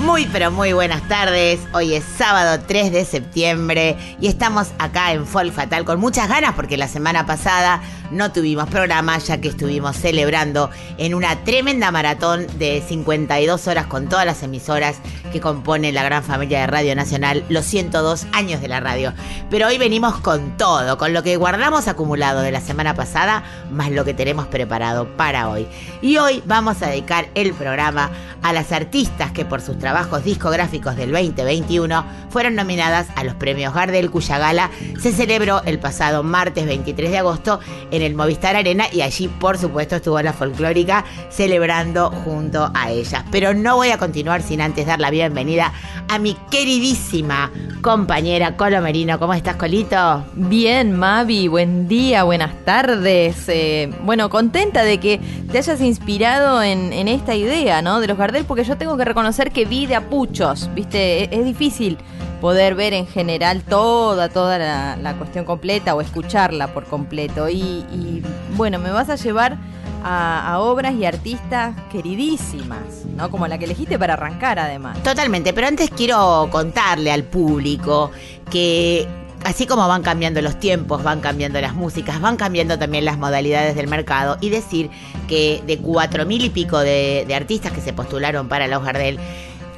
Muy pero muy buenas tardes. Hoy es sábado 3 de septiembre y estamos acá en Folk Fatal con muchas ganas porque la semana pasada no tuvimos programa ya que estuvimos celebrando en una tremenda maratón de 52 horas con todas las emisoras que componen la gran familia de Radio Nacional, los 102 años de la radio. Pero hoy venimos con todo, con lo que guardamos acumulado de la semana pasada, más lo que tenemos preparado para hoy. Y hoy vamos a dedicar el programa a las artistas que por sus trabajos discográficos del 2021 fueron nominadas a los premios Gardel, cuya gala se celebró el pasado martes 23 de agosto en el Movistar Arena y allí por supuesto estuvo la folclórica celebrando junto a ellas. Pero no voy a continuar sin antes dar la bienvenida a mi queridísima compañera Colo Merino. ¿Cómo estás, Colito? Bien, Mavi, buen día, buenas tardes. Eh, bueno, contenta de que te hayas inspirado en, en esta idea, ¿no? De los Gardel, porque yo tengo que reconocer que vi de apuchos, ¿viste? Es, es difícil poder ver en general toda, toda la, la cuestión completa o escucharla por completo. Y, bueno, me vas a llevar a, a obras y artistas queridísimas, ¿no? Como la que elegiste para arrancar, además. Totalmente, pero antes quiero contarle al público que así como van cambiando los tiempos, van cambiando las músicas, van cambiando también las modalidades del mercado y decir que de cuatro mil y pico de, de artistas que se postularon para los Gardel,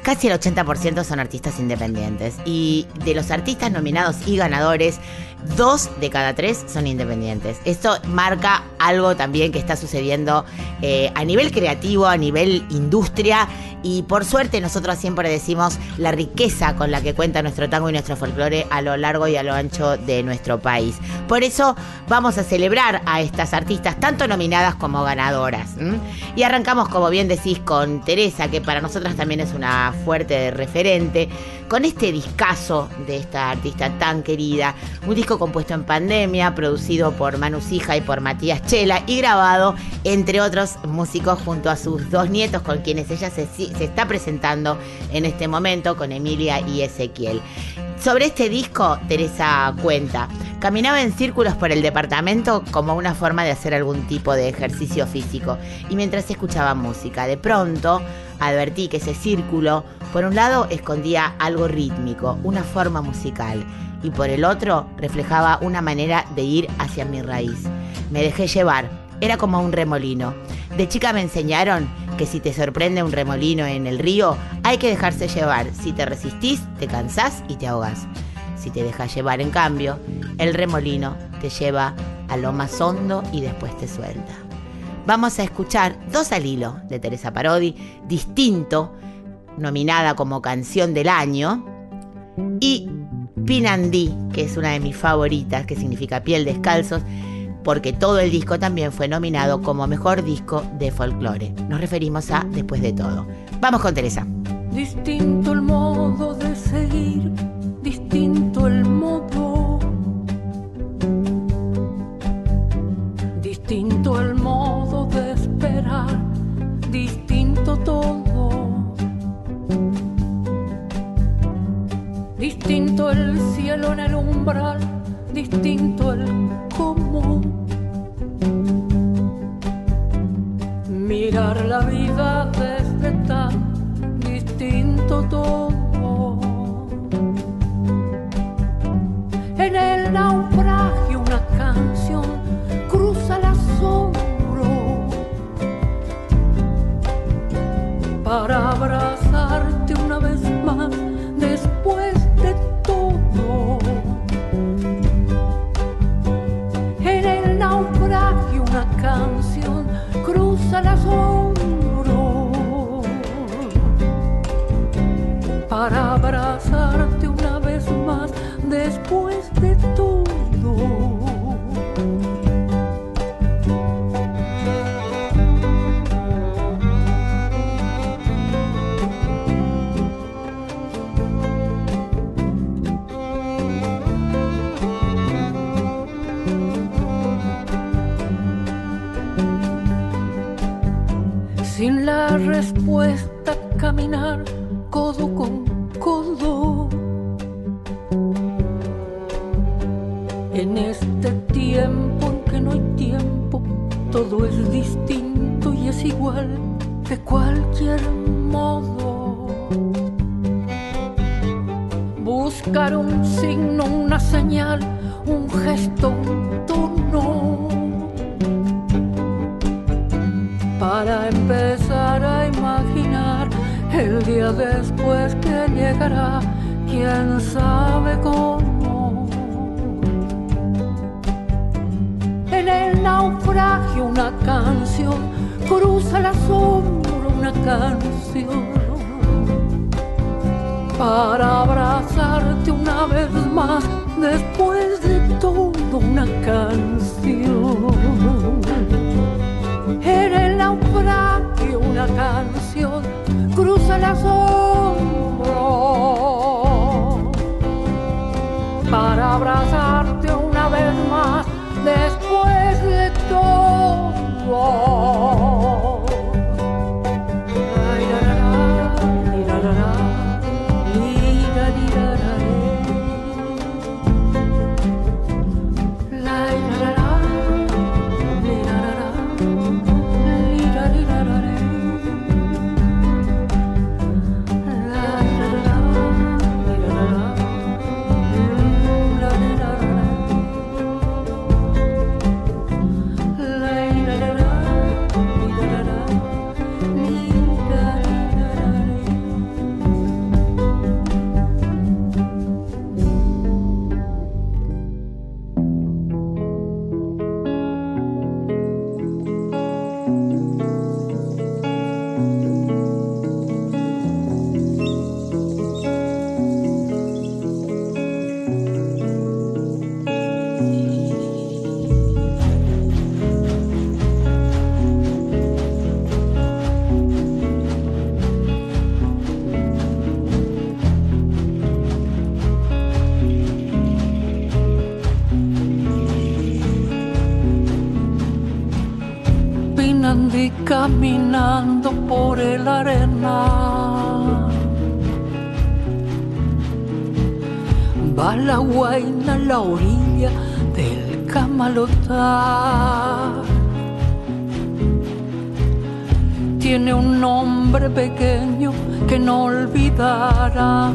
Casi el 80% son artistas independientes. Y de los artistas nominados y ganadores, dos de cada tres son independientes. Esto marca algo también que está sucediendo eh, a nivel creativo, a nivel industria. Y por suerte nosotros siempre decimos la riqueza con la que cuenta nuestro tango y nuestro folclore a lo largo y a lo ancho de nuestro país. Por eso vamos a celebrar a estas artistas, tanto nominadas como ganadoras. Y arrancamos, como bien decís, con Teresa, que para nosotras también es una fuerte referente, con este discazo de esta artista tan querida, un disco compuesto en pandemia, producido por Manu Sija y por Matías Chela y grabado, entre otros músicos, junto a sus dos nietos con quienes ella se, se está presentando en este momento, con Emilia y Ezequiel. Sobre este disco, Teresa cuenta, caminaba en círculos por el departamento como una forma de hacer algún tipo de ejercicio físico y mientras escuchaba música, de pronto advertí que ese círculo, por un lado, escondía algo rítmico, una forma musical, y por el otro reflejaba una manera de ir hacia mi raíz. Me dejé llevar, era como un remolino. De chica me enseñaron que si te sorprende un remolino en el río, hay que dejarse llevar. Si te resistís, te cansás y te ahogás. Si te dejas llevar, en cambio, el remolino te lleva a lo más hondo y después te suelta. Vamos a escuchar Dos al hilo de Teresa Parodi, distinto, nominada como canción del año, y Pinandí, que es una de mis favoritas, que significa piel descalzos, porque todo el disco también fue nominado como mejor disco de folclore. Nos referimos a Después de todo. Vamos con Teresa. Distinto el modo de seguir, distinto el modo. Distinto el modo de esperar, distinto todo. Distinto el cielo en el umbral, distinto el vida después que llegará, quién sabe cómo. En el naufragio una canción cruza el asombro una canción para abrazarte una vez más después de todo una canción. En el naufragio una canción el asombro para abrazarte una vez más después de todo. Caminando por el arena. Va la guaina a la orilla del camalotar. Tiene un nombre pequeño que no olvidarás.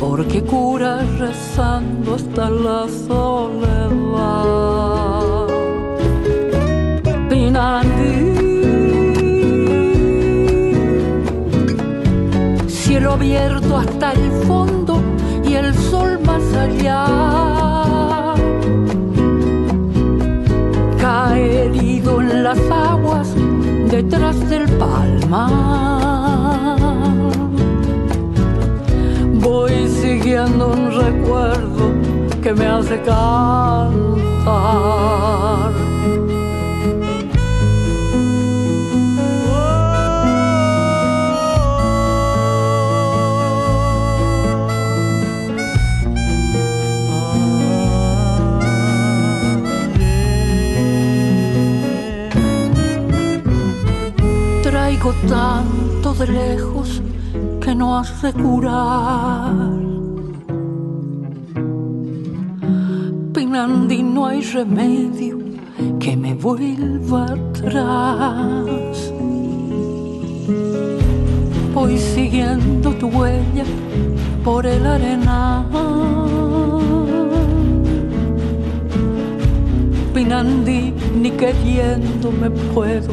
Porque cura rezando hasta la soledad. Cielo abierto hasta el fondo y el sol más allá. Cae herido en las aguas detrás del palmar. Voy siguiendo un recuerdo que me hace cantar. Tanto de lejos que no has de curar. Pinandi, no hay remedio que me vuelva atrás. Voy siguiendo tu huella por el arenal. Pinandi, ni queriendo me puedo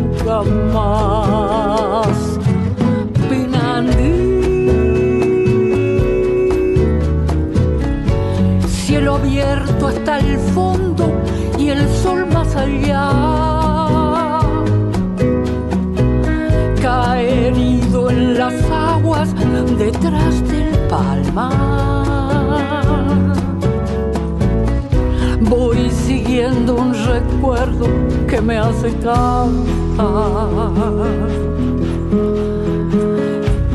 nunca más. Pinandí, cielo abierto hasta el fondo y el sol más allá. Cae herido en las aguas detrás del palmar. Voy siguiendo un recuerdo que me hace tan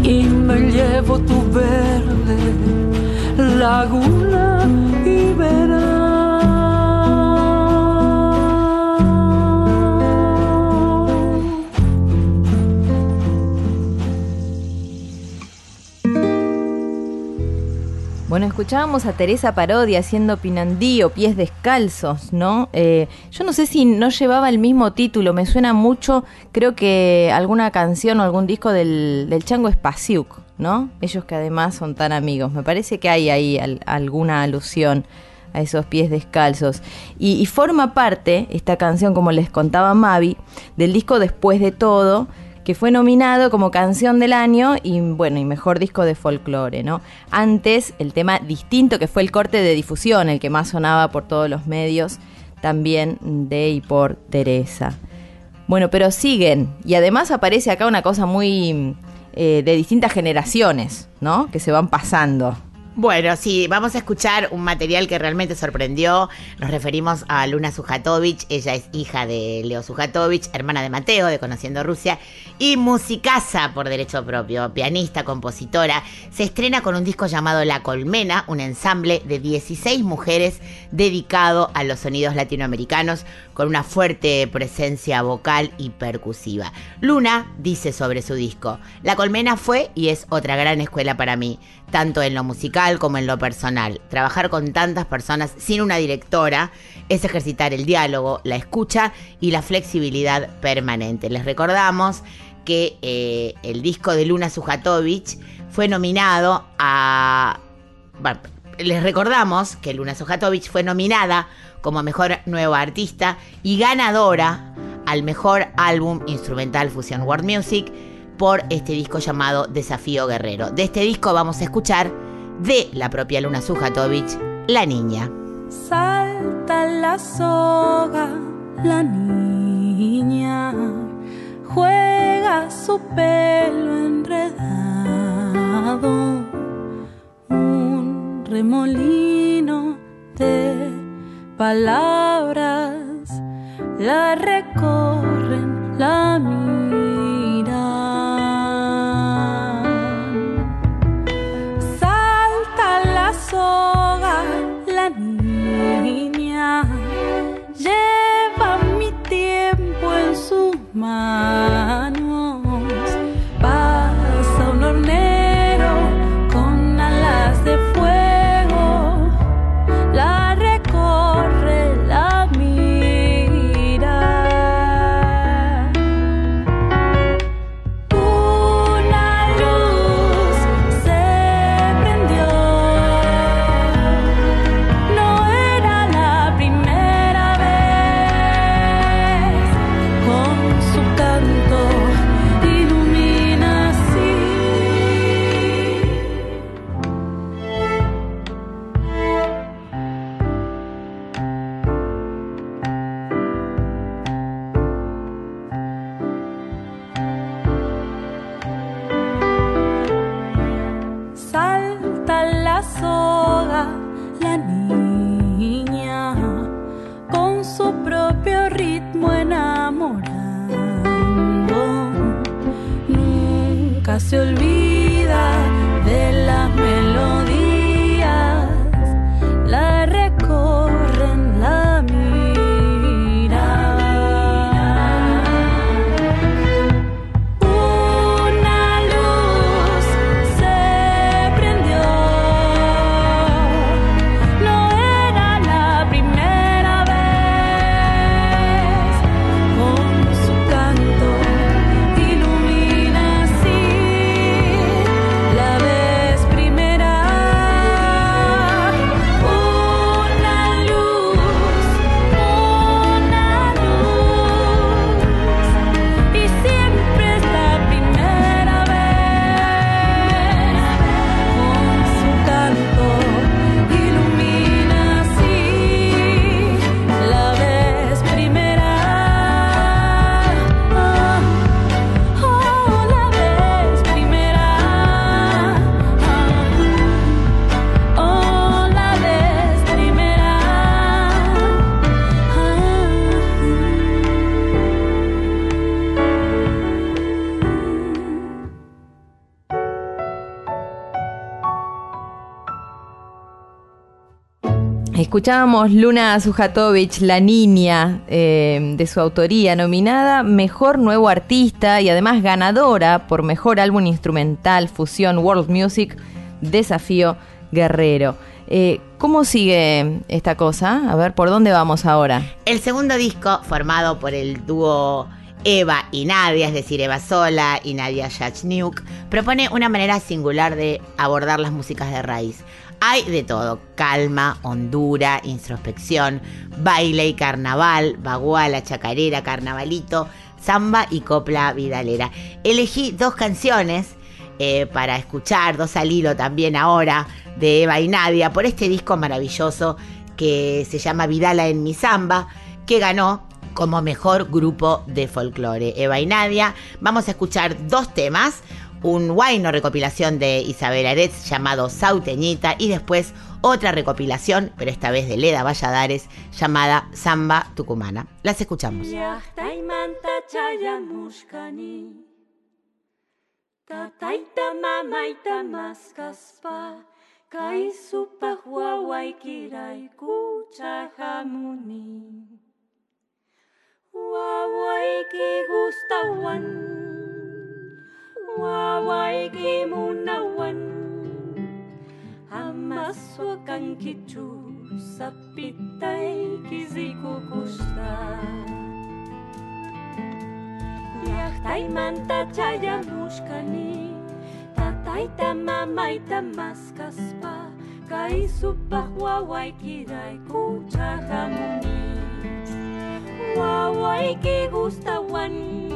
y me llevo tu verde laguna Bueno, escuchábamos a Teresa Parodi haciendo Pinandí o Pies Descalzos, ¿no? Eh, yo no sé si no llevaba el mismo título, me suena mucho, creo que alguna canción o algún disco del, del Chango Spasiuk, ¿no? Ellos que además son tan amigos. Me parece que hay ahí al- alguna alusión a esos pies descalzos. Y, y forma parte, esta canción, como les contaba Mavi, del disco Después de Todo, que fue nominado como canción del año y bueno, y mejor disco de folclore, ¿no? Antes, el tema distinto, que fue el corte de difusión, el que más sonaba por todos los medios, también de y por Teresa. Bueno, pero siguen, y además aparece acá una cosa muy eh, de distintas generaciones, ¿no? Que se van pasando. Bueno, sí, vamos a escuchar un material que realmente sorprendió. Nos referimos a Luna Sujatovich. Ella es hija de Leo Sujatovich, hermana de Mateo, de Conociendo Rusia, y musicasa por derecho propio, pianista, compositora. Se estrena con un disco llamado La Colmena, un ensamble de 16 mujeres dedicado a los sonidos latinoamericanos, con una fuerte presencia vocal y percusiva. Luna dice sobre su disco, La Colmena fue y es otra gran escuela para mí, tanto en lo musical como en lo personal. Trabajar con tantas personas sin una directora es ejercitar el diálogo, la escucha y la flexibilidad permanente. Les recordamos que eh, el disco de Luna Sujatovich fue nominado a... les recordamos que Luna Sujatovich fue nominada como mejor nueva artista y ganadora al mejor álbum instrumental Fusion World Music por este disco llamado Desafío Guerrero. De este disco vamos a escuchar de la propia Luna Sujatovich, La Niña. Salta la soga, la niña juega su pelo enredado, un remolino de palabras la recorren, la miran. Salta la soga, la niña lleva mi tiempo en sus manos. Escuchábamos Luna Sujatovich, La Niña, eh, de su autoría, nominada Mejor Nuevo Artista y además ganadora por Mejor Álbum Instrumental Fusión World Music Desafío Guerrero. Eh, ¿Cómo sigue esta cosa? A ver, ¿por dónde vamos ahora? El segundo disco, formado por el dúo Eva y Nadia, es decir, Eva Sola y Nadia Yachniuk, propone una manera singular de abordar las músicas de raíz. Hay de todo, calma, hondura, introspección, baile y carnaval, baguala, chacarera, carnavalito, samba y copla vidalera. Elegí dos canciones eh, para escuchar, dos al hilo también ahora, de Eva y Nadia, por este disco maravilloso que se llama Vidala en mi samba, que ganó como mejor grupo de folclore. Eva y Nadia, vamos a escuchar dos temas, un guayno recopilación de Isabel Aretz llamado Sauteñita y después otra recopilación, pero esta vez de Leda Valladares, llamada Samba Tucumana. Las escuchamos. Gustawan wawaikimaunawan Amaswa kang kitu sa pitay kizikukusta Yahtay manta chayamushkani Tatayta mamayta maskaspa Kay supak wawaikiray kuchahamuni Wawaikikustawan wan.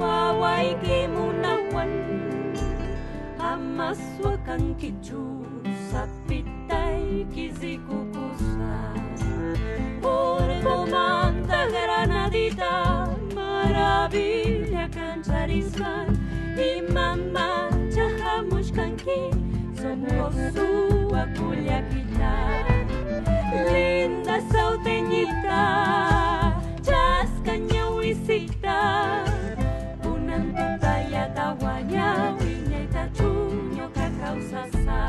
Gustawan Wawayki munawan Amaswa kankichu Sapitay kizikukusa Urcomanta granadita Maravilla cancharizan Y mamá chajamushkanki Son su culiaquita Linda sauteñita Chascaña huisita eta guaina, bina eta txunioka kauzasa.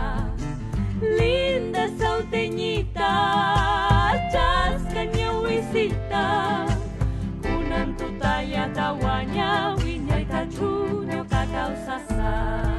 Linda sauteñita, txaska nio izita, unantuta eta guaina, bina eta txunioka kauzasa.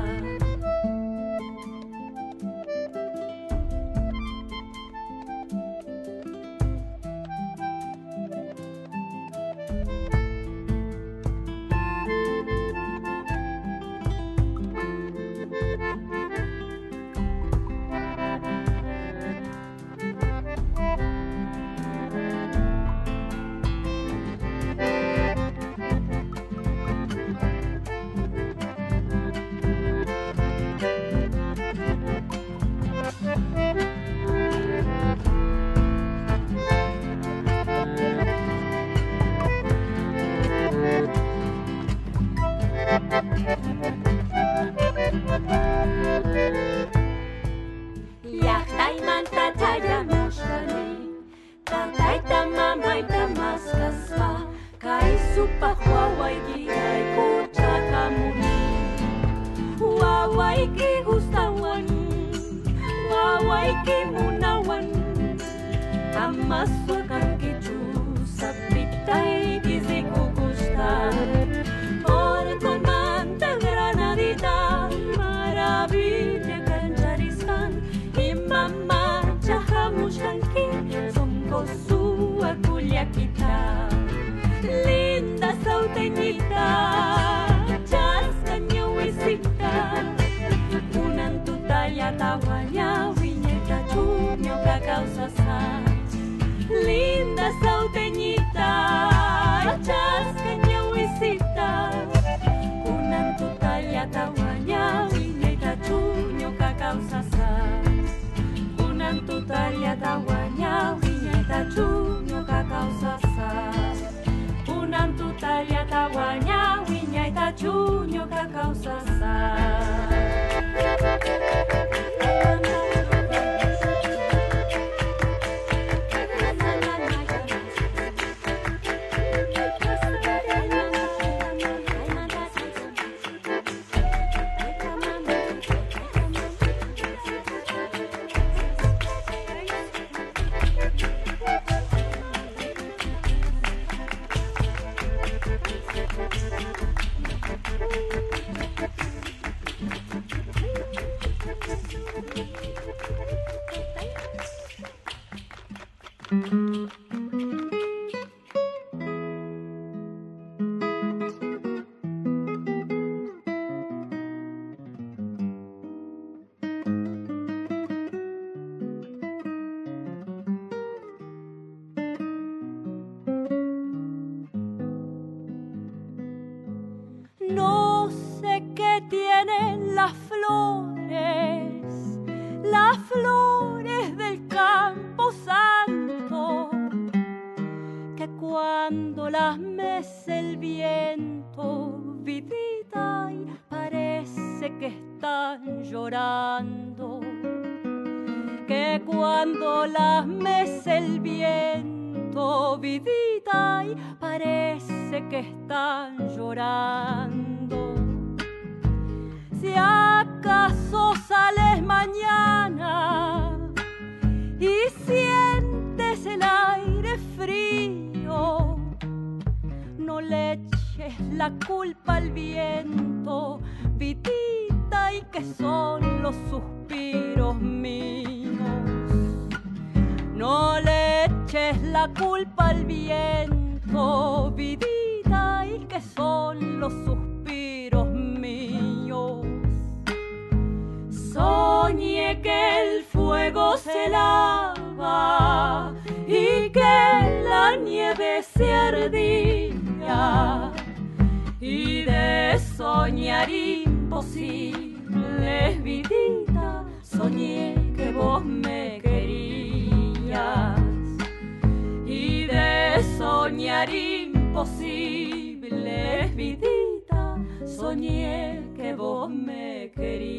Y de soñar imposible, vidita, soñé que vos me querías y de soñar imposible, vidita, soñé que vos me querías.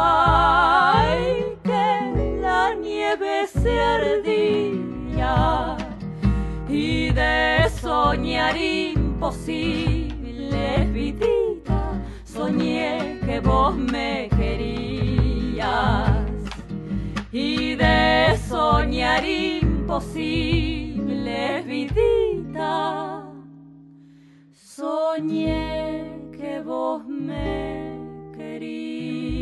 Lava y que la nieve se ardía y de soñar imposible, vidita, soñé que vos me querías y de soñar imposible, vidita, soñé que vos me querías.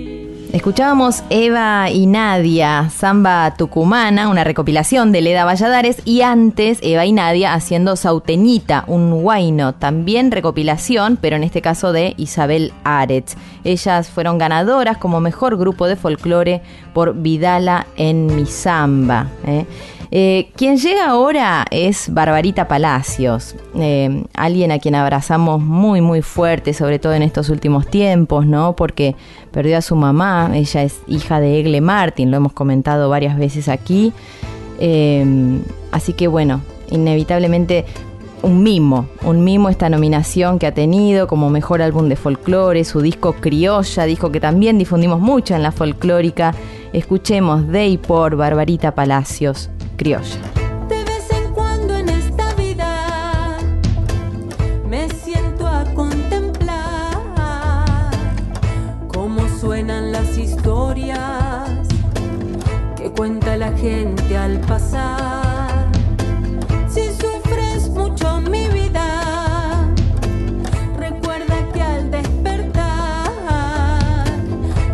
Escuchábamos Eva y Nadia, Samba Tucumana, una recopilación de Leda Valladares, y antes Eva y Nadia haciendo Sauteñita, un guayno, también recopilación, pero en este caso de Isabel Aretz. Ellas fueron ganadoras como mejor grupo de folclore por Vidala en mi samba. ¿eh? Eh, quien llega ahora es Barbarita Palacios, eh, alguien a quien abrazamos muy muy fuerte, sobre todo en estos últimos tiempos, ¿no? Porque perdió a su mamá, ella es hija de Egle Martin, lo hemos comentado varias veces aquí. Eh, así que bueno, inevitablemente un mimo, un mimo esta nominación que ha tenido como mejor álbum de folclore, su disco Criolla, disco que también difundimos mucho en la folclórica. Escuchemos de y por Barbarita Palacios, Criolla. Gente al pasar. Si sufres mucho mi vida, recuerda que al despertar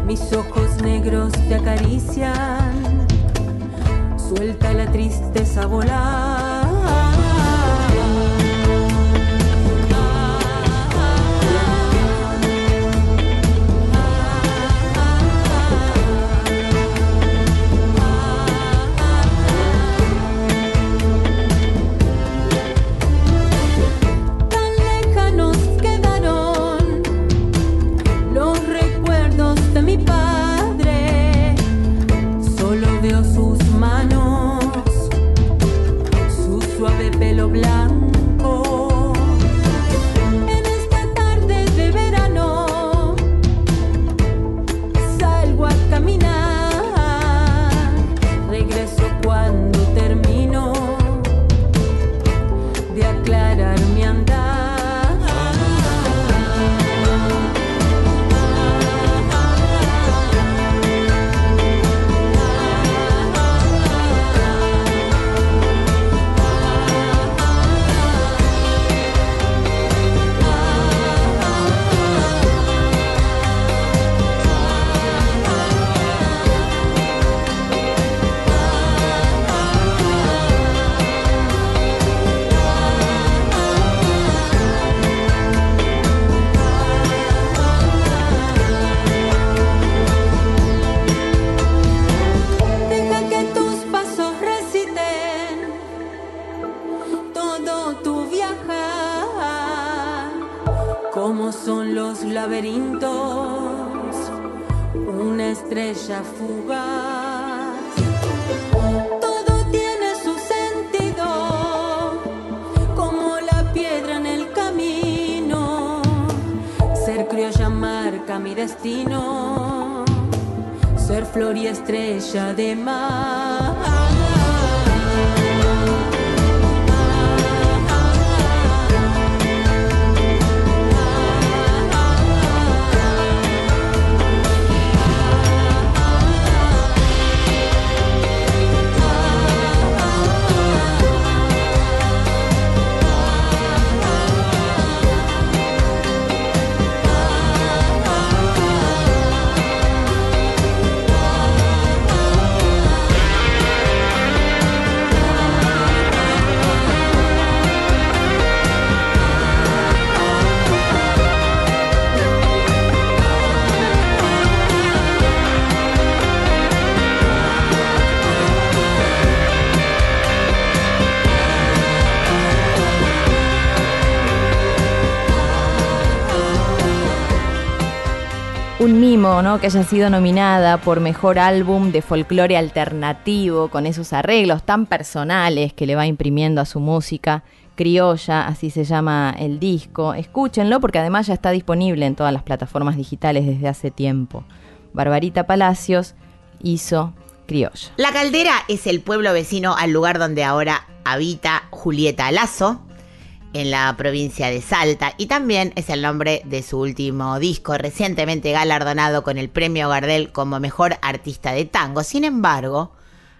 mis ojos negros te acarician suelta la tristeza a volar. Destino, ser flor y estrella de mar. Un mimo, ¿no? Que haya sido nominada por mejor álbum de folclore alternativo, con esos arreglos tan personales que le va imprimiendo a su música. Criolla, así se llama el disco. Escúchenlo porque además ya está disponible en todas las plataformas digitales desde hace tiempo. Barbarita Palacios hizo Criolla. La Caldera es el pueblo vecino al lugar donde ahora habita Julieta Lazo, en la provincia de Salta, y también es el nombre de su último disco, recientemente galardonado con el premio Gardel como mejor artista de tango. Sin embargo,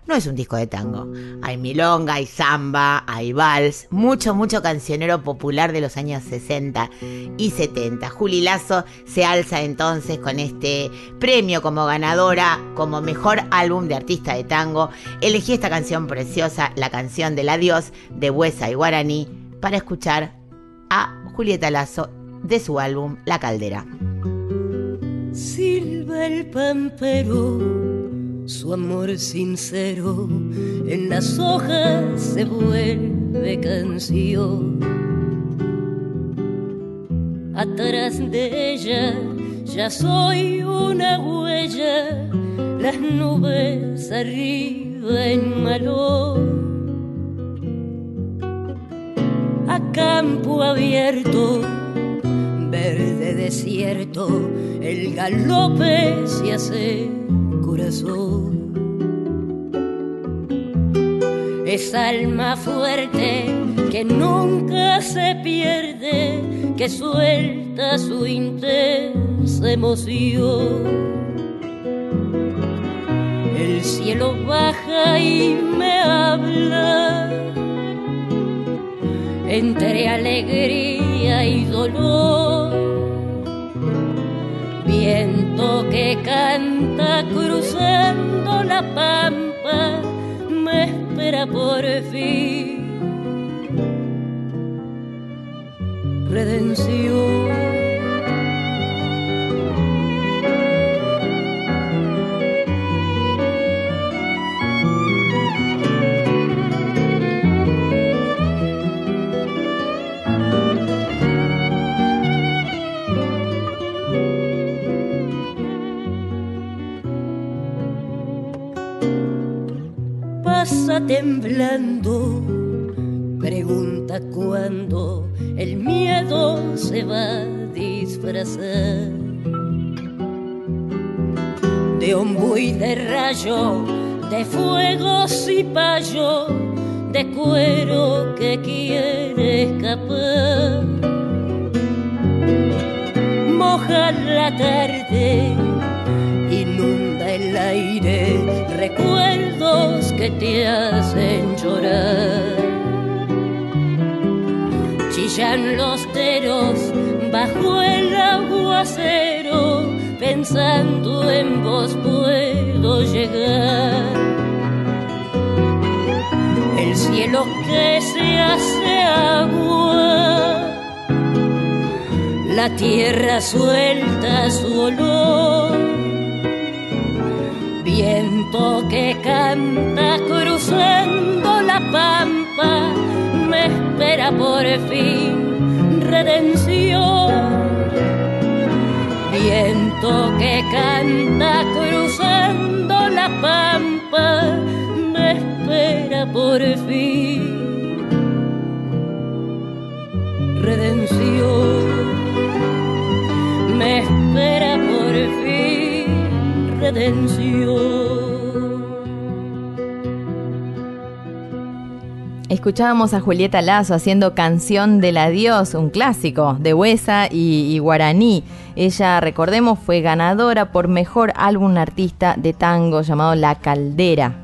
no es un disco de tango. Hay milonga, hay samba, hay vals, mucho, mucho cancionero popular de los años 60 y 70. Juli Lazo se alza entonces con este premio como ganadora, como mejor álbum de artista de tango. Elegí esta canción preciosa, la canción del adiós de Huesa y Guaraní, para escuchar a Julieta Lazo de su álbum La Caldera. Silba el pampero, su amor sincero, en las hojas se vuelve canción. Atrás de ella ya soy una huella, las nubes arriba en malón. Campo abierto, verde desierto, el galope se hace corazón. Es alma fuerte que nunca se pierde, que suelta su intensa emoción. El cielo baja y me habla entre alegría y dolor. Viento que canta cruzando la pampa, me espera por fin. Redención. Temblando, pregunta cuándo el miedo se va a disfrazar. De ombu y de rayo, de fuegos y payo, de cuero que quiere escapar. Moja la tarde, inunda aire, recuerdos que te hacen llorar. Chillan los teros bajo el aguacero, pensando en vos puedo llegar. El cielo que se hace agua, la tierra suelta su olor viento que canta cruzando la pampa me espera por fin redención Viento que canta cruzando la pampa, me espera por fin. Redención, me espera por fin. Redención. Escuchábamos a Julieta Lazo haciendo Canción del Adiós, un clásico de Huesa y, y Guaraní. Ella, recordemos, fue ganadora por mejor álbum artista de tango llamado La Caldera.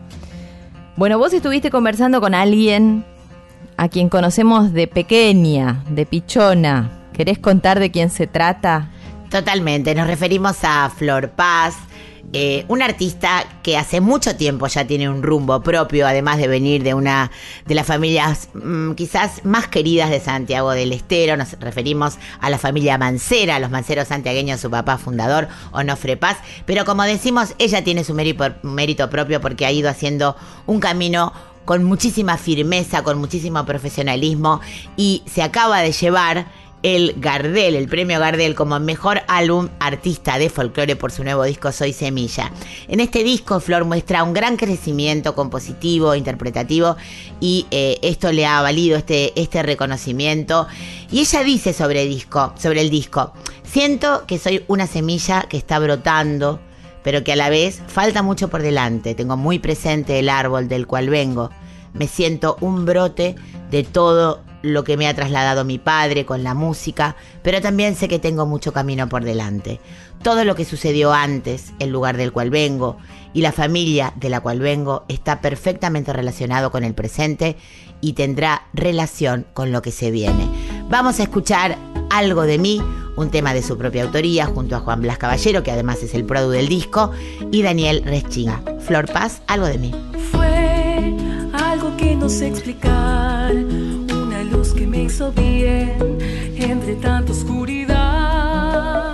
Bueno, vos estuviste conversando con alguien a quien conocemos de pequeña, de pichona. ¿Querés contar de quién se trata? Totalmente, nos referimos a Flor Paz, eh, una artista que hace mucho tiempo ya tiene un rumbo propio, además de venir de una de las familias mm, quizás más queridas de Santiago del Estero. Nos referimos a la familia Mancera, los manceros santiagueños, su papá fundador, Onofre Paz. Pero como decimos, ella tiene su mérito propio porque ha ido haciendo un camino con muchísima firmeza, con muchísimo profesionalismo y se acaba de llevar el Gardel, el premio Gardel como mejor álbum artista de folclore por su nuevo disco Soy Semilla. En este disco Flor muestra un gran crecimiento compositivo, interpretativo y eh, esto le ha valido este, este reconocimiento. Y ella dice sobre el disco, sobre el disco, siento que soy una semilla que está brotando, pero que a la vez falta mucho por delante. Tengo muy presente el árbol del cual vengo. Me siento un brote de todo lo que me ha trasladado mi padre con la música, pero también sé que tengo mucho camino por delante. Todo lo que sucedió antes, el lugar del cual vengo y la familia de la cual vengo está perfectamente relacionado con el presente y tendrá relación con lo que se viene. Vamos a escuchar algo de mí, un tema de su propia autoría, junto a Juan Blas Caballero, que además es el produ del disco, y Daniel Reschinga. Flor Paz, algo de mí. Fue algo que no sé explicar, hizo bien entre tanta oscuridad.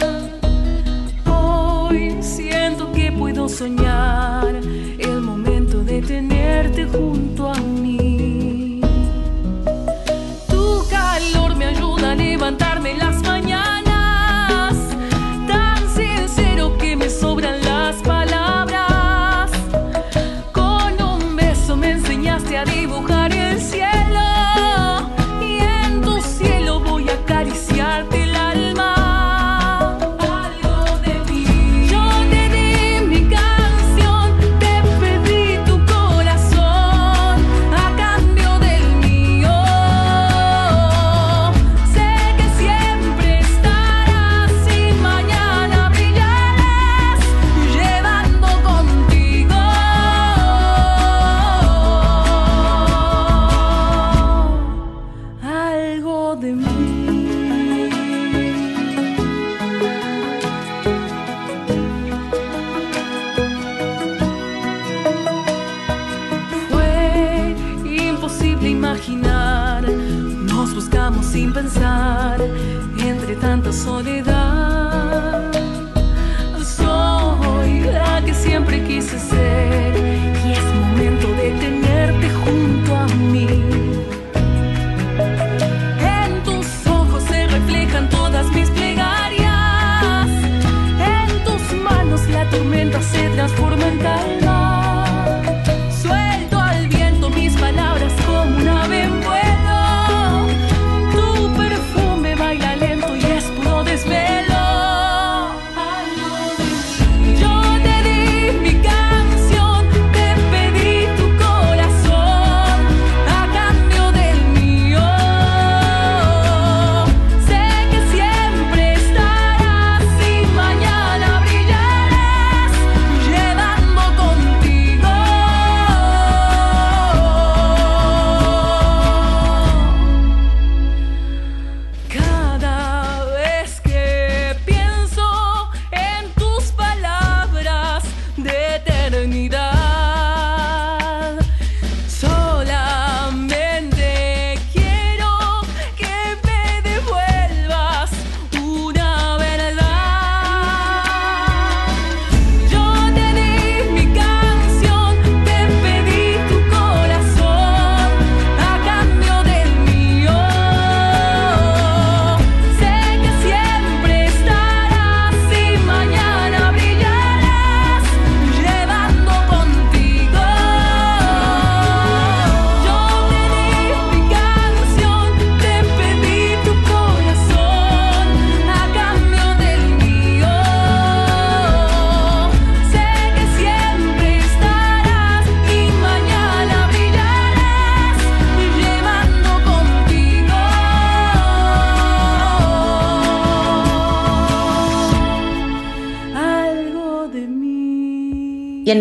Hoy siento que puedo soñar el momento de tenerte junto a mí. Tu calor me ayuda a levantarme las mañanas, tan sincero que me sobran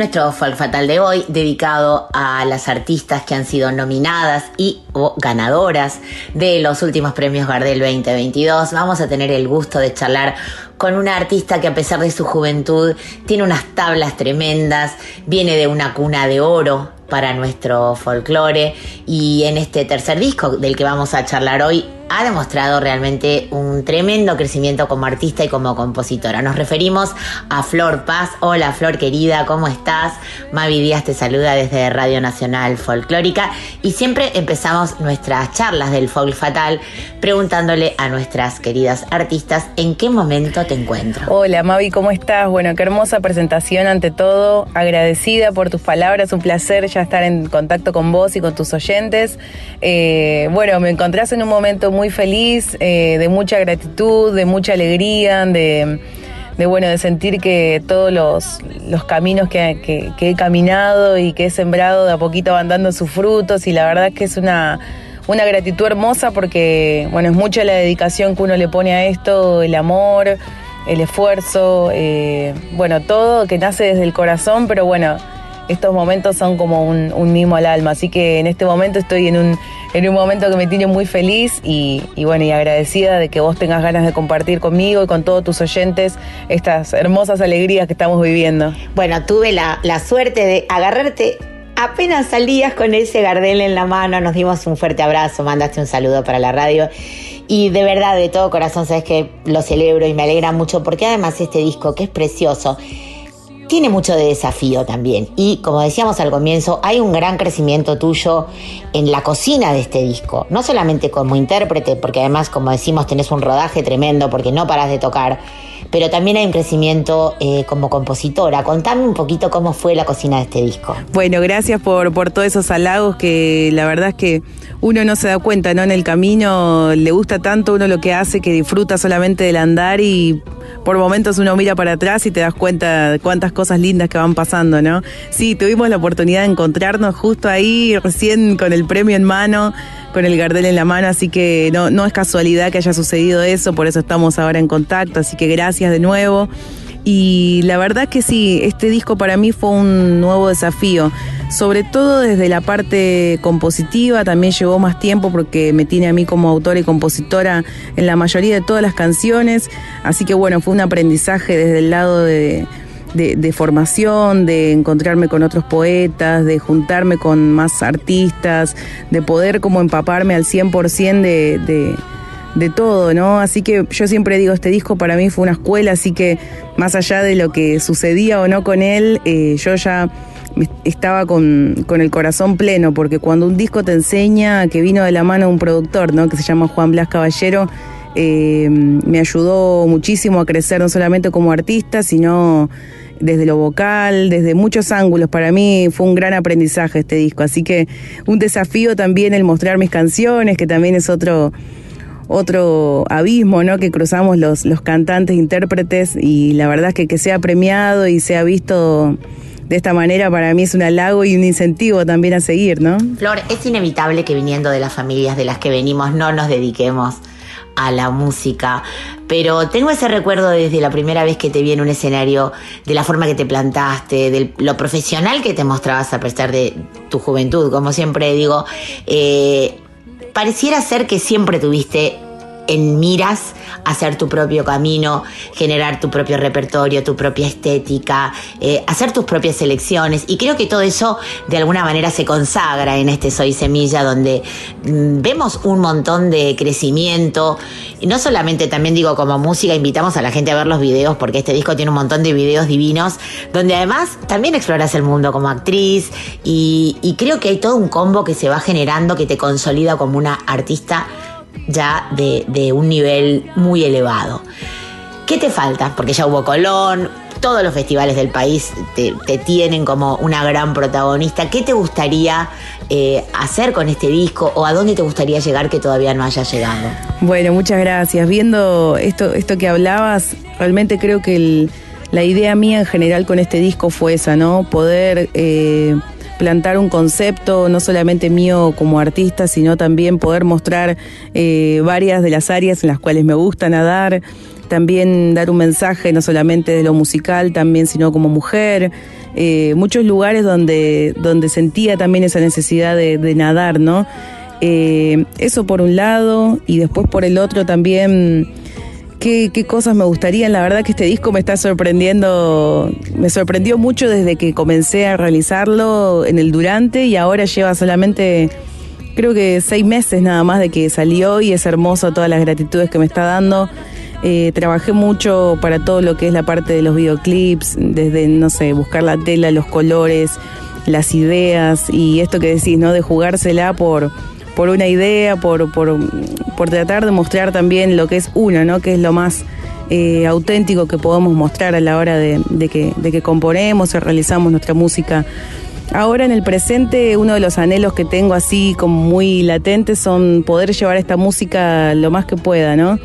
nuestro Folk Fatal de hoy, dedicado a las artistas que han sido nominadas y o ganadoras de los últimos premios Gardel 2022, vamos a tener el gusto de charlar con una artista que a pesar de su juventud tiene unas tablas tremendas, viene de una cuna de oro para nuestro folclore. Y en este tercer disco del que vamos a charlar hoy ha demostrado realmente un tremendo crecimiento como artista y como compositora. Nos referimos a Flor Paz. Hola Flor querida, ¿cómo estás? Mavi Díaz te saluda desde Radio Nacional Folclórica y siempre empezamos nuestras charlas del folk fatal preguntándole a nuestras queridas artistas en qué momento te encuentro. Hola Mavi, ¿cómo estás? Bueno, qué hermosa presentación ante todo. Agradecida por tus palabras, un placer ya estar en contacto con vos y con tus oyentes. Eh, bueno, me encontrás en un momento muy feliz, eh, de mucha gratitud, de mucha alegría, de, de, bueno, de sentir que todos los, los caminos que, que- he caminado y que he sembrado de a poquito van dando sus frutos y la verdad es que es una, una gratitud hermosa porque, bueno, es mucha la dedicación que uno le pone a esto, el amor, el esfuerzo, eh, bueno, todo que nace desde el corazón, pero bueno, estos momentos son como un, mimo al alma, así que en este momento estoy en un, en un momento que me tiene muy feliz y, y bueno, y agradecida de que vos tengas ganas de compartir conmigo y con todos tus oyentes estas hermosas alegrías que estamos viviendo. Bueno, tuve la, la suerte de agarrarte apenas salías con ese Gardel en la mano, nos dimos un fuerte abrazo, mandaste un saludo para la radio. Y de verdad, de todo corazón, sabes que lo celebro y me alegra mucho porque además este disco, que es precioso, tiene mucho de desafío también. Y como decíamos al comienzo, hay un gran crecimiento tuyo en la cocina de este disco. No solamente como intérprete, porque además, como decimos, tenés un rodaje tremendo porque no paras de tocar, pero también hay un crecimiento eh, como compositora. Contame un poquito cómo fue la cocina de este disco. Bueno, gracias por, por todos esos halagos que la verdad es que uno no se da cuenta, ¿no? En el camino le gusta tanto uno lo que hace que disfruta solamente del andar y por momentos uno mira para atrás y te das cuenta de cuántas cosas lindas que van pasando, ¿no? Sí, tuvimos la oportunidad de encontrarnos justo ahí, recién con el premio en mano, con el Gardel en la mano, así que no, no es casualidad que haya sucedido eso, por eso estamos ahora en contacto, así que gracias de nuevo. Y la verdad que sí, este disco para mí fue un nuevo desafío, sobre todo desde la parte compositiva, también llevó más tiempo porque me tiene a mí como autora y compositora en la mayoría de todas las canciones, así que bueno, fue un aprendizaje desde el lado de, de, formación, de encontrarme con otros poetas, de juntarme con más artistas, de poder como empaparme al 100% de... de de todo, ¿no? Así que yo siempre digo, este disco para mí fue una escuela, así que más allá de lo que sucedía o no con él, eh, yo ya estaba con, con el corazón pleno, porque cuando un disco te enseña, que vino de la mano un productor, ¿no? Que se llama Juan Blas Caballero, eh, me ayudó muchísimo a crecer no solamente como artista, sino desde lo vocal, desde muchos ángulos. Para mí fue un gran aprendizaje este disco, así que un desafío también el mostrar mis canciones, que también es otro otro abismo ¿no? que cruzamos los, los cantantes, intérpretes, y la verdad es que que sea premiado y sea visto de esta manera para mí es un halago y un incentivo también a seguir, ¿no? Flor, es inevitable que viniendo de las familias de las que venimos no nos dediquemos a la música, pero tengo ese recuerdo desde la primera vez que te vi en un escenario, de la forma que te plantaste, de lo profesional que te mostrabas a pesar de tu juventud, como siempre digo, eh, pareciera ser que siempre tuviste en miras hacer tu propio camino, generar tu propio repertorio, tu propia estética, eh, hacer tus propias selecciones. Y creo que todo eso de alguna manera se consagra en este Soy Semilla, donde mm, vemos un montón de crecimiento. Y no solamente, también digo, como música, invitamos a la gente a ver los videos, porque este disco tiene un montón de videos divinos, donde además también exploras el mundo como actriz. Y, y creo que hay todo un combo que se va generando que te consolida como una artista ya de, de un nivel muy elevado. ¿Qué te falta? Porque ya hubo Colón, todos los festivales del país te, te tienen como una gran protagonista. ¿Qué te gustaría eh, hacer con este disco o a dónde te gustaría llegar que todavía no haya llegado? Bueno, muchas gracias. Viendo esto, esto que hablabas, realmente creo que la idea mía en general con este disco fue esa, ¿no? Poder eh, plantar un concepto, no solamente mío como artista, sino también poder mostrar eh, varias de las áreas en las cuales me gusta nadar. también dar un mensaje no solamente de lo musical, también sino como mujer. Eh, muchos lugares donde, donde sentía también esa necesidad de, de nadar, ¿no? Eh, eso por un lado y después por el otro también qué, qué cosas me gustarían. La verdad que este disco me está sorprendiendo, me sorprendió mucho desde que comencé a realizarlo en el durante y ahora lleva solamente creo que seis meses nada más de que salió y es hermoso todas las gratitudes que me está dando. Eh, trabajé mucho para todo lo que es la parte de los videoclips, desde, no sé, buscar la tela, los colores, las ideas y esto que decís, ¿no? De jugársela por, por una idea, por, por, por tratar de mostrar también lo que es uno, ¿no? Que es lo más eh, auténtico que podemos mostrar a la hora de, de que, de que componemos o realizamos nuestra música. Ahora en el presente uno de los anhelos que tengo así como muy latentes son poder llevar esta música lo más que pueda, ¿no?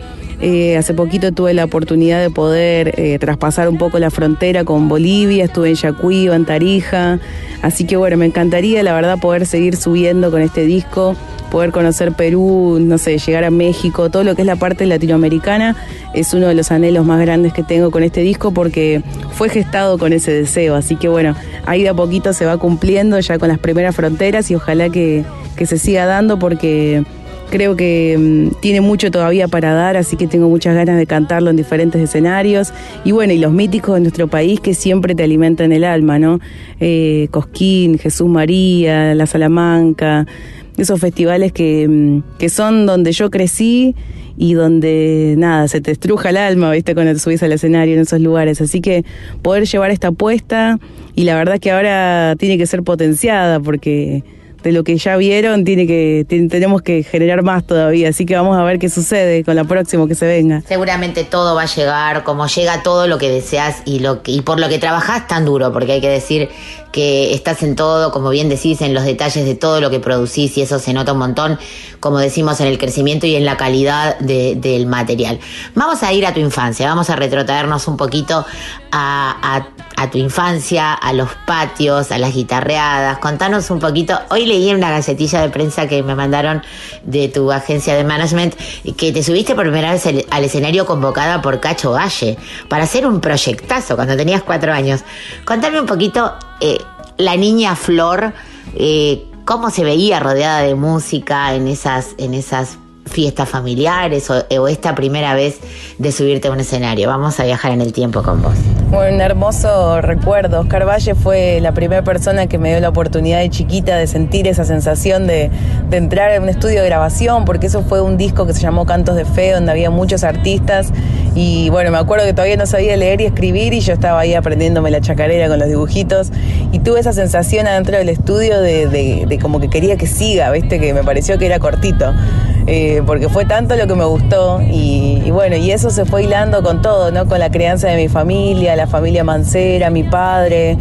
Eh, hace poquito tuve la oportunidad de poder eh, traspasar un poco la frontera con Bolivia, estuve en Yacuiba, en Tarija, así que bueno, me encantaría la verdad poder seguir subiendo con este disco, poder conocer Perú, no sé, llegar a México, todo lo que es la parte latinoamericana es uno de los anhelos más grandes que tengo con este disco porque fue gestado con ese deseo, así que bueno, ahí de a poquito se va cumpliendo ya con las primeras fronteras y ojalá que, que se siga dando porque creo que mm, tiene mucho todavía para dar, así que tengo muchas ganas de cantarlo en diferentes escenarios. Y bueno, y los míticos de nuestro país que siempre te alimentan el alma, ¿no? Eh, Cosquín, Jesús María, La Salamanca, esos festivales que, mm, que son donde yo crecí y donde nada, se te estruja el alma, viste, cuando te subís al escenario en esos lugares. Así que poder llevar esta apuesta y la verdad que ahora tiene que ser potenciada porque de lo que ya vieron tiene que ten- tenemos que generar más todavía, así que vamos a ver qué sucede con la próxima que se venga. Seguramente todo va a llegar, como llega todo lo que deseas y lo que, y por lo que trabajás tan duro, porque hay que decir que estás en todo, como bien decís, en los detalles de todo lo que producís y eso se nota un montón, como decimos, en el crecimiento y en la calidad de- del material. Vamos a ir a tu infancia, vamos a retrotraernos un poquito a, tu infancia, a los patios, a las guitarreadas. Contanos un poquito. Hoy leí en una gacetilla de prensa que me mandaron de tu agencia de management que te subiste por primera vez al, al escenario convocada por Cacho Valle para hacer un proyectazo cuando tenías cuatro años. Contame un poquito, eh, la niña Flor, eh, cómo se veía rodeada de música en esas, en esas fiestas familiares o, esta primera vez de subirte a un escenario. Vamos a viajar en el tiempo con vos. Un hermoso recuerdo. Oscar Valle fue la primera persona que me dio la oportunidad de chiquita de sentir esa sensación de, entrar en un estudio de grabación, porque eso fue un disco que se llamó Cantos de Fe, donde había muchos artistas. Y bueno, me acuerdo que todavía no sabía leer y escribir y yo estaba ahí aprendiéndome la chacarera con los dibujitos. Y tuve esa sensación adentro del estudio de como que quería que siga, ¿viste? Que me pareció que era cortito. Eh, porque fue tanto lo que me gustó y, y bueno, y eso se fue hilando con todo, ¿no? Con la crianza de mi familia, la familia Mancera, mi padre,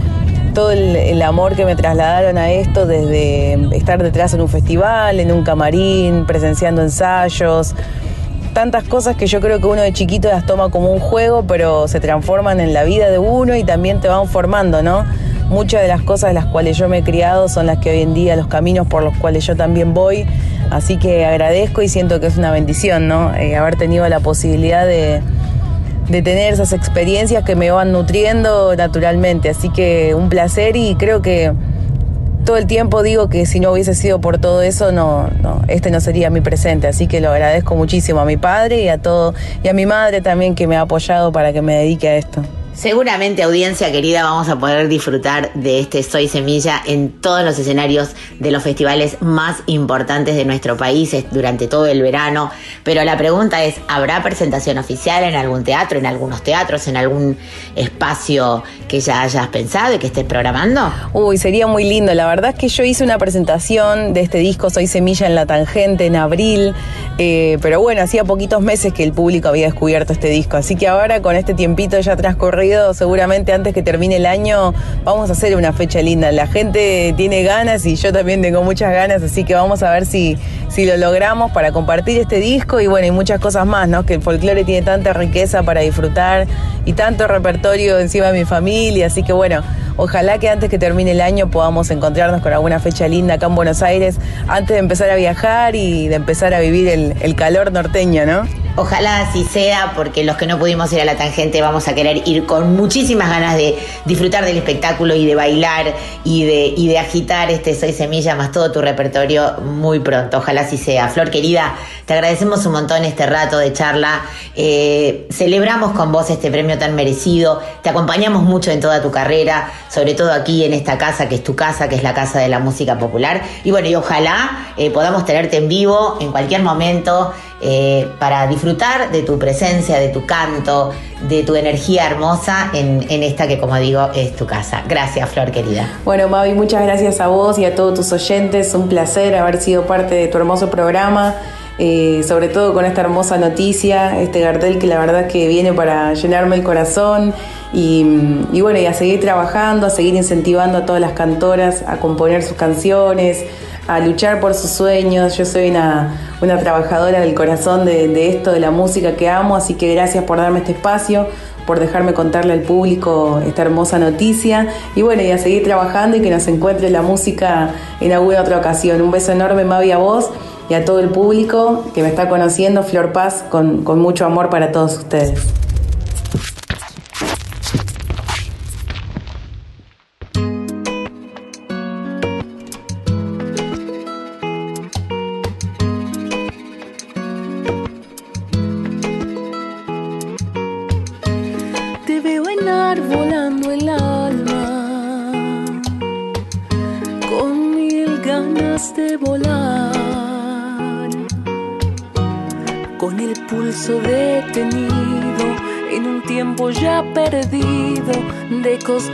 todo el, el amor que me trasladaron a esto desde estar detrás en un festival, en un camarín, presenciando ensayos, tantas cosas que yo creo que uno de chiquito las toma como un juego, pero se transforman en la vida de uno y también te van formando, ¿no? Muchas de las cosas de las cuales yo me he criado son las que hoy en día, los caminos por los cuales yo también voy. Así que agradezco y siento que es una bendición, ¿no? Eh, haber tenido la posibilidad de, de tener esas experiencias que me van nutriendo naturalmente. Así que un placer y creo que todo el tiempo digo que si no hubiese sido por todo eso, no, no, este no sería mi presente. Así que lo agradezco muchísimo a mi padre y a todo, y a mi madre también que me ha apoyado para que me dedique a esto. Seguramente, audiencia querida, vamos a poder disfrutar de este Soy Semilla en todos los escenarios de los festivales más importantes de nuestro país durante todo el verano. Pero la pregunta es, ¿habrá presentación oficial en algún teatro, en algunos teatros, en algún espacio que ya hayas pensado y que estés programando? Uy, sería muy lindo. La verdad es que yo hice una presentación de este disco Soy Semilla en la Tangente en abril, eh, pero bueno, hacía poquitos meses que el público había descubierto este disco, así que ahora con este tiempito ya transcurrido, seguramente antes que termine el año vamos a hacer una fecha linda. La gente tiene ganas y yo también tengo muchas ganas, así que vamos a ver si, si lo logramos para compartir este disco y bueno, y muchas cosas más, ¿no? Que el folclore tiene tanta riqueza para disfrutar y tanto repertorio encima de mi familia, así que bueno, ojalá que antes que termine el año podamos encontrarnos con alguna fecha linda acá en Buenos Aires, antes de empezar a viajar y de empezar a vivir el, calor norteño, ¿no? Ojalá así sea, porque los que no pudimos ir a la tangente vamos a querer ir con muchísimas ganas de disfrutar del espectáculo y de bailar y de, y de agitar este Soy Semilla más todo tu repertorio muy pronto. Ojalá así sea. Flor querida, te agradecemos un montón este rato de charla. Eh, celebramos con vos este premio tan merecido. Te acompañamos mucho en toda tu carrera, sobre todo aquí en esta casa que es tu casa, que es la casa de la música popular. Y bueno, y ojalá eh, podamos tenerte en vivo en cualquier momento eh, para disfrutar de tu presencia, de tu canto, de tu energía hermosa en, en esta que, como digo, es tu casa. Gracias, Flor querida. Bueno, Mavi, muchas gracias a vos y a todos tus oyentes. Un placer haber sido parte de tu hermoso programa. Eh, sobre todo con esta hermosa noticia, este cartel que la verdad que viene para llenarme el corazón y, y bueno, y a seguir trabajando, a seguir incentivando a todas las cantoras a componer sus canciones, a luchar por sus sueños. Yo soy una, trabajadora del corazón de, de esto, de la música que amo, así que gracias por darme este espacio por dejarme contarle al público esta hermosa noticia y bueno, y a seguir trabajando y que nos encuentre la música en alguna otra ocasión. Un beso enorme, Mavi, a vos y a todo el público que me está conociendo, Flor Paz, con, con mucho amor para todos ustedes.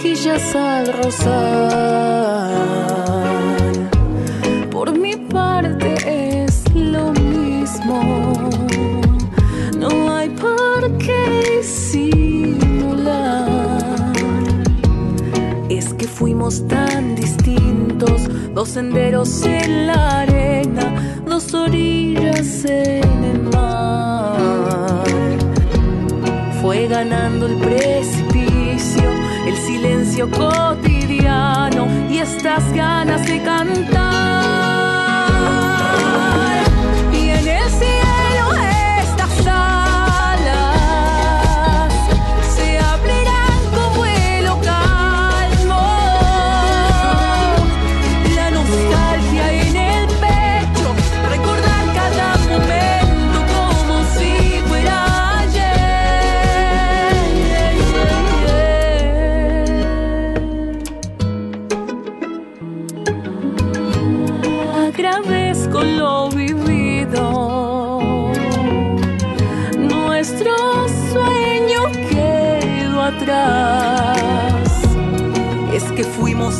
De cosquillas al rozar. Por mi parte es lo mismo, no hay por qué disimular. Es que fuimos tan distintos, dos senderos en la arena, dos orillas en el mar. Fue ganando el precipicio, el silencio cotidiano y estas ganas de cantar.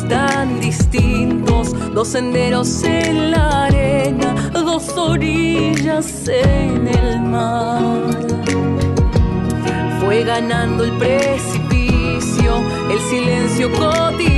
Tan distintos, dos senderos en la arena, dos orillas en el mar. Fue ganando el precipicio, el silencio cotidiano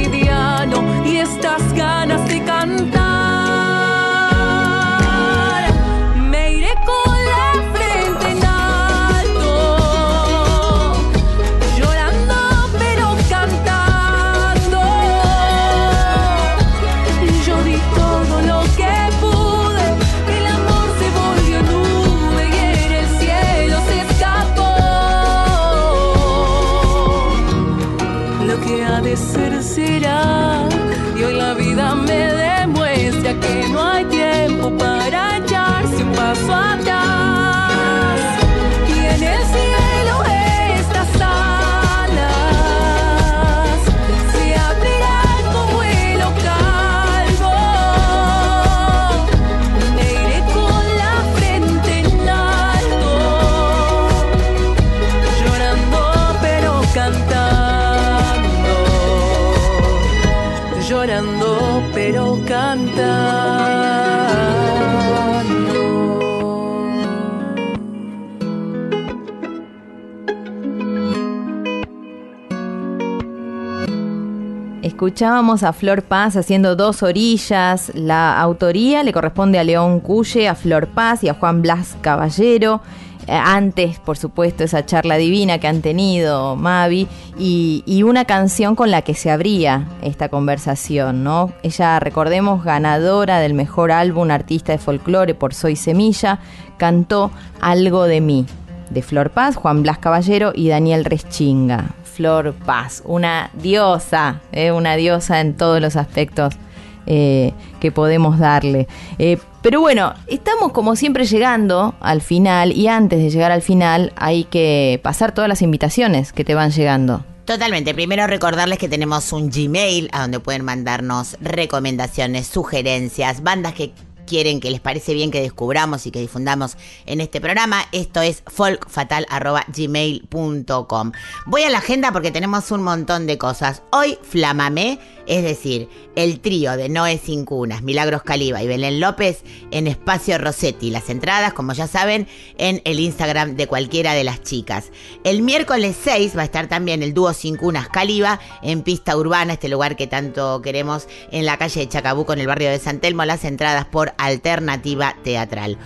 Escuchábamos a Flor Paz haciendo dos orillas. La autoría le corresponde a León Cuye, a Flor Paz y a Juan Blas Caballero. Eh, Antes, por supuesto, esa charla divina que han tenido Mavi y, una canción con la que se abría esta conversación, ¿no? Ella, recordemos, ganadora del mejor álbum artista de folclore por Soy Semilla, cantó Algo de mí, de Flor Paz, Juan Blas Caballero y Daniel Reschinga. Flor Paz, una diosa, eh, una diosa en todos los aspectos eh, que podemos darle. Eh, pero bueno, estamos como siempre llegando al final y antes de llegar al final hay que pasar todas las invitaciones que te van llegando. Totalmente. Primero recordarles que tenemos un Gmail a donde pueden mandarnos recomendaciones, sugerencias, bandas que quieren, que les parece bien que descubramos y que difundamos en este programa. Esto es folkfatal.gmail.com. Voy a la agenda porque tenemos un montón de cosas. Hoy Flamamé, es decir, el trío de Noé Sin Cunas, Milagros Caliba y Belén López en Espacio Rossetti. Las entradas, como ya saben, en el Instagram de cualquiera de las chicas. El miércoles 6 va a estar también el dúo Sin Cunas Caliba en Pista Urbana, este lugar que tanto queremos en la calle de Chacabuco, en el barrio de San Telmo. Las entradas por Alternativa Teatral.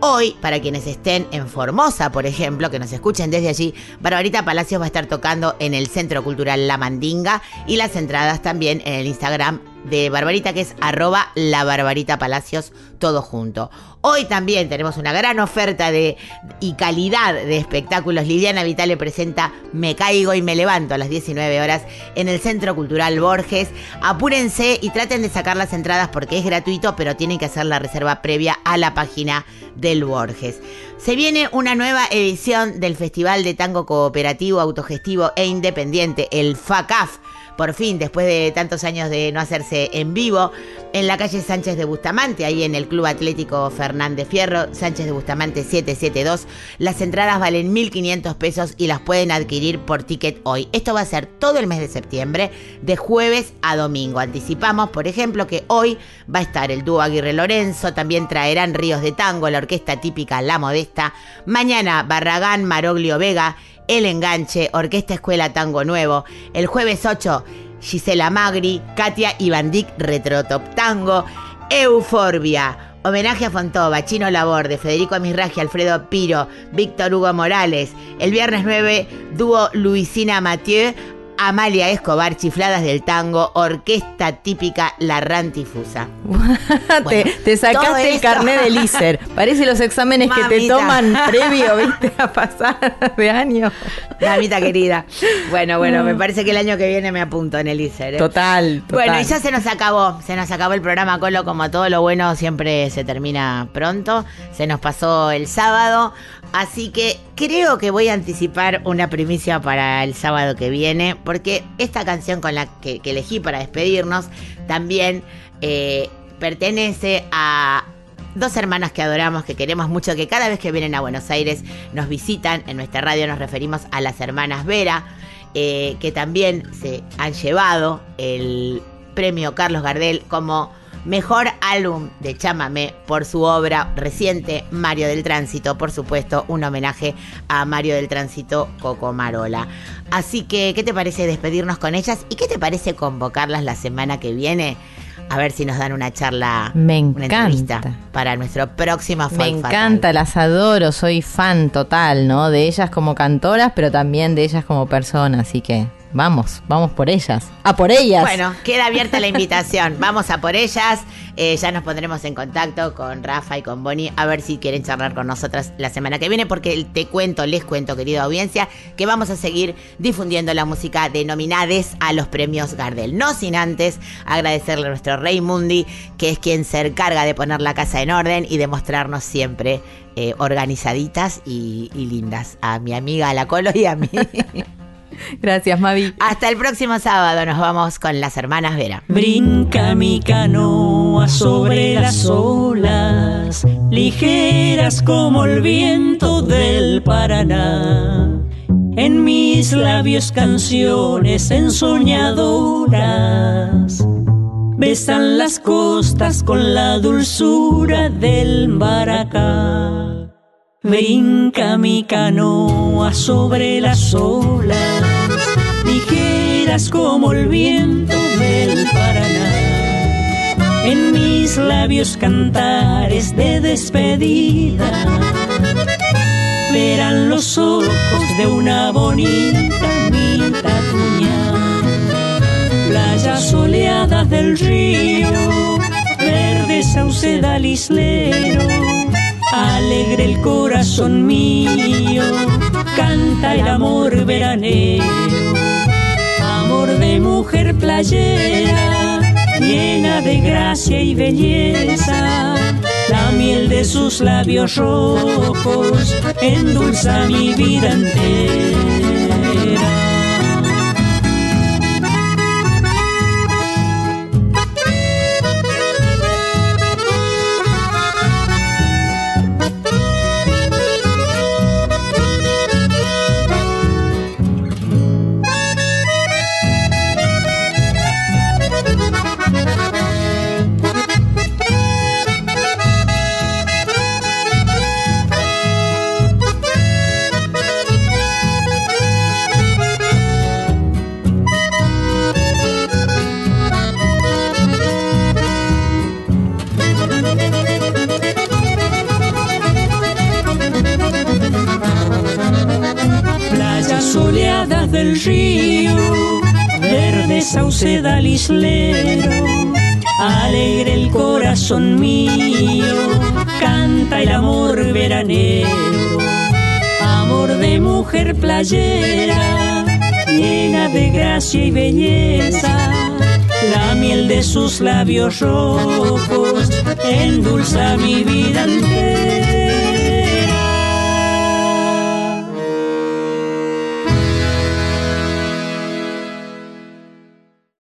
Hoy, para quienes estén en Formosa, por ejemplo, que nos escuchen desde allí, Barbarita Palacios va a estar tocando en el Centro Cultural La Mandinga y las entradas también en el Instagram de Barbarita, que es arroba la Barbarita Palacios, todo junto. Hoy también tenemos una gran oferta de y calidad de espectáculos. Liliana Vitale presenta Me Caigo y Me Levanto a las 19 horas en el Centro Cultural Borges. Apúrense y traten de sacar las entradas porque es gratuito, pero tienen que hacer la reserva previa a la página del Borges. Se viene una nueva edición del Festival de Tango Cooperativo, Autogestivo e Independiente, el FACAF por fin, después de tantos años de no hacerse en vivo, en la calle Sánchez de Bustamante, ahí en el Club Atlético Fernández Fierro, Sánchez de Bustamante 772. Las entradas valen 1.500 pesos y las pueden adquirir por ticket hoy. Esto va a ser todo el mes de septiembre, de jueves a domingo. Anticipamos, por ejemplo, que hoy va a estar el dúo Aguirre Lorenzo, también traerán Ríos de Tango, la orquesta típica La Modesta. Mañana Barragán, Maroglio Vega, el Enganche, Orquesta Escuela Tango Nuevo. El jueves 8, Gisela Magri, Katia Ivandik, Retrotop Tango. Euforbia, homenaje a Fontova, Chino Laborde, Federico Amirraji, Alfredo Piro, Víctor Hugo Morales. El viernes 9, dúo Luisina Mathieu, Amalia Escobar, Chifladas del Tango, Orquesta Típica La Rantifusa. Bueno, te sacaste el carnet del ISER. Parece los exámenes que te toman previo, viste, a pasar de año. Mamita querida. Bueno, bueno, me parece que el año que viene me apunto en el ISER. ¿eh? Total, total. Bueno, y ya se nos acabó, se nos acabó el programa Colo, como todo lo bueno siempre se termina pronto, se nos pasó el sábado, así que creo que voy a anticipar una primicia para el sábado que viene, porque esta canción con la que, elegí para despedirnos también eh, pertenece a dos hermanas que adoramos, que queremos mucho, que cada vez que vienen a Buenos Aires nos visitan, en nuestra radio nos referimos a las hermanas Vera, eh, que también se han llevado el premio Carlos Gardel como mejor álbum de Chámame por su obra reciente Mario del Tránsito, por supuesto, un homenaje a Mario del Tránsito Coco Marola. Así que, ¿qué te parece despedirnos con ellas y qué te parece convocarlas la semana que viene? A ver si nos dan una charla, Me una entrevista para nuestro próximo Me Folk Fatal. encanta, las adoro, soy fan total, ¿no? De ellas como cantoras, pero también de ellas como personas, así que vamos, vamos por ellas. ¡A por ellas! Bueno, queda abierta la invitación. Vamos a por ellas. Eh, ya nos pondremos en contacto con Rafa y con Bonnie a ver si quieren charlar con nosotras la semana que viene, porque te cuento, les cuento, querida audiencia, que vamos a seguir difundiendo la música de nominades a los premios Gardel. No sin antes agradecerle a nuestro Rey Mundi, que es quien se encarga de poner la casa en orden y de mostrarnos siempre eh, organizaditas y, y lindas. A mi amiga La Colo y a mí. Gracias, Mavi. Hasta el próximo sábado nos vamos con las hermanas Vera. Brinca mi canoa sobre las olas, ligeras como el viento del Paraná. En mis labios canciones ensoñadoras besan las costas con la dulzura del maracá. Brinca mi canoa sobre las olas, ligeras como el viento del Paraná. En mis labios cantares de despedida, verán los ojos de una bonita mitad Playas soleadas del río, verde sauceda islero alegre el corazón mío, canta el amor veranero, amor de mujer playera, llena de gracia y belleza. La miel de sus labios rojos endulza mi vida entera. Alegre el corazón mío, canta el amor veranero, amor de mujer playera, llena de gracia y belleza. La miel de sus labios rojos endulza mi vida entera.